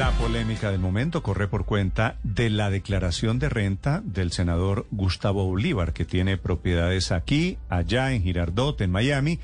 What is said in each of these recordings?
La polémica del momento corre por cuenta de la declaración de renta del senador Gustavo Bolívar, que tiene propiedades aquí, allá, en Girardot, en Miami.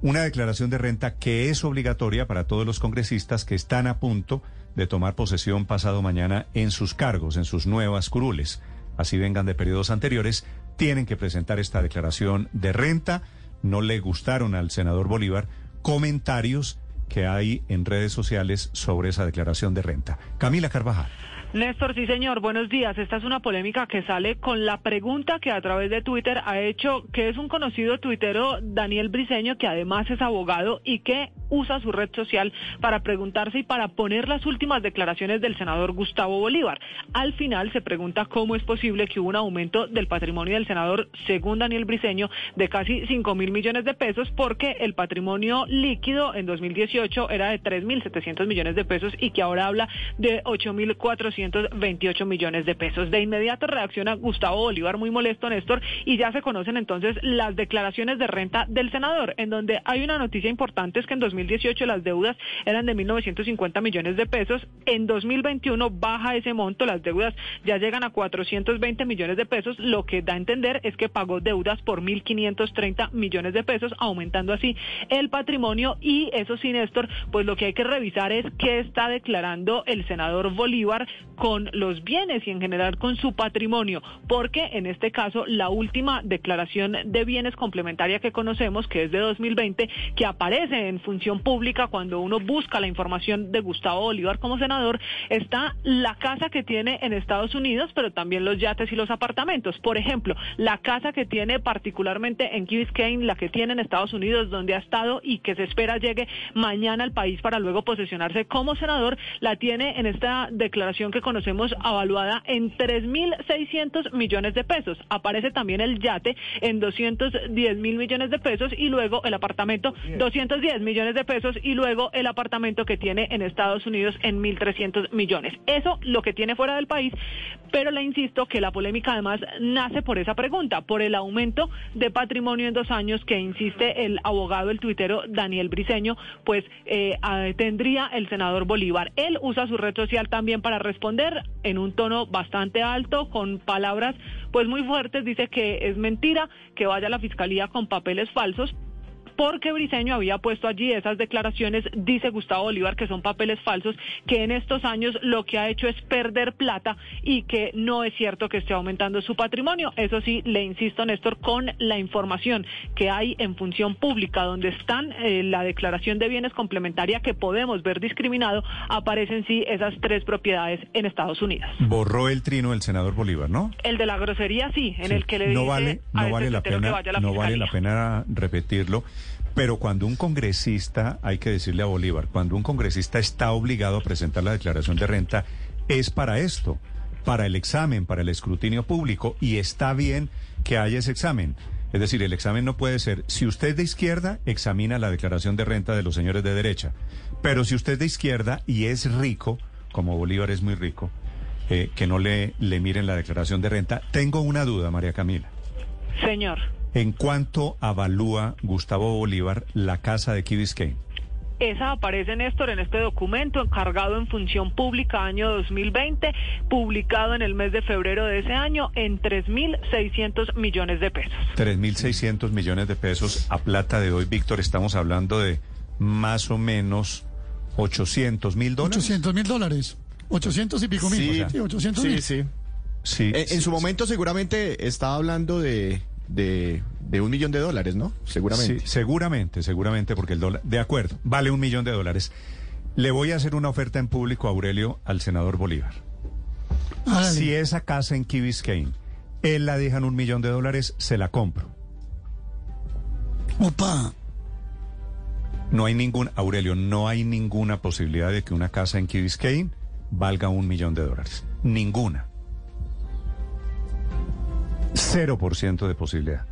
Una declaración de renta que es obligatoria para todos los congresistas que están a punto de tomar posesión pasado mañana en sus cargos, en sus nuevas curules. Así vengan de periodos anteriores, tienen que presentar esta declaración de renta. No le gustaron al senador Bolívar comentarios que hay en redes sociales sobre esa declaración de renta. Camila Carvajal. Néstor, sí señor, buenos días. Esta es una polémica que sale con la pregunta que a través de Twitter ha hecho, que es un conocido tuitero, Daniel Briseño, que además es abogado y que usa su red social para preguntarse y para poner las últimas declaraciones del senador Gustavo Bolívar. Al final se pregunta cómo es posible que hubo un aumento del patrimonio del senador, según Daniel Briseño, de casi 5 mil millones de pesos, porque el patrimonio líquido en 2018 era de 3 mil 700 millones de pesos y que ahora habla de 8 mil 428 millones de pesos. De inmediato reacciona Gustavo Bolívar muy molesto, Néstor, y ya se conocen entonces las declaraciones de renta del senador, en donde hay una noticia importante es que en 2018 las deudas eran de 1.950 millones de pesos, en 2021 baja ese monto, las deudas ya llegan a 420 millones de pesos, lo que da a entender es que pagó deudas por 1.530 millones de pesos, aumentando así el patrimonio. Y eso sí, Néstor, pues lo que hay que revisar es qué está declarando el senador Bolívar con los bienes y en general con su patrimonio, porque en este caso la última declaración de bienes complementaria que conocemos, que es de 2020, que aparece en función pública cuando uno busca la información de Gustavo Bolívar como senador, está la casa que tiene en Estados Unidos, pero también los yates y los apartamentos. Por ejemplo, la casa que tiene particularmente en Key Biscayne, la que tiene en Estados Unidos, donde ha estado y que se espera llegue mañana al país para luego posesionarse como senador, la tiene en esta declaración que conocemos avaluada en 3.600 millones de pesos. Aparece también el yate en 210 mil millones de pesos y luego el apartamento 210 millones de pesos y luego el apartamento que tiene en Estados Unidos en 1.300 millones. Eso lo que tiene fuera del país, pero le insisto que la polémica además nace por esa pregunta, por el aumento de patrimonio en dos años que insiste el abogado, el tuitero Daniel Briseño, pues eh, tendría el senador Bolívar. Él usa su red social también para responder en un tono bastante alto, con palabras pues muy fuertes, dice que es mentira que vaya a la fiscalía con papeles falsos, porque Briceño había puesto allí esas declaraciones, dice Gustavo Bolívar, que son papeles falsos, que en estos años lo que ha hecho es perder plata y que no es cierto que esté aumentando su patrimonio. Eso sí, le insisto, Néstor, con la información que hay en función pública, donde están eh, la declaración de bienes complementaria que podemos ver discriminado, aparecen sí esas tres propiedades en Estados Unidos. Borró el trino el senador Bolívar, ¿no? El de la grosería sí, en Sí. el que le no dice vale, a no vale la que pena, vaya a la no vale la pena repetirlo. Pero cuando un congresista, hay que decirle a Bolívar, cuando un congresista está obligado a presentar la declaración de renta, es para esto, para el examen, para el escrutinio público, y está bien que haya ese examen. Es decir, el examen no puede ser, si usted de izquierda, examina la declaración de renta de los señores de derecha. Pero si usted de izquierda y es rico, como Bolívar es muy rico, eh, que no le, le miren la declaración de renta. Tengo una duda, María Camila. Señor. ¿En cuánto avalúa Gustavo Bolívar la casa de Key Biscayne? Esa aparece, Néstor, en este documento encargado en función pública año 2020, publicado en el mes de febrero de ese año en 3.600 millones de pesos. 3.600 millones de pesos a plata de hoy, Víctor. Estamos hablando de más o menos 800 mil dólares. 800 mil dólares. 800 y pico mil. Sí, Sí, 800 sí, mil. sí. Sí, En, en su momento seguramente estaba hablando de, de, de un millón de dólares, ¿no? Seguramente. Sí, seguramente, seguramente, porque el dólar, de acuerdo, vale un millón de dólares. Le voy a hacer una oferta en público, Aurelio, al senador Bolívar. Hágale. Si esa casa en Key Biscayne, él la deja en un millón de dólares, se la compro. Opa. No hay ningún, Aurelio, no hay ninguna posibilidad de que una casa en Key Biscayne valga un millón de dólares. Ninguna. Cero por ciento de posibilidad.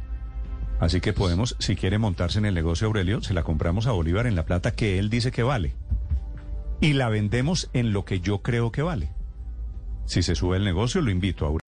Así que podemos, si quiere montarse en el negocio Aurelio, se la compramos a Bolívar en la plata que él dice que vale. Y la vendemos en lo que yo creo que vale. Si se sube el negocio, lo invito a Aurelio.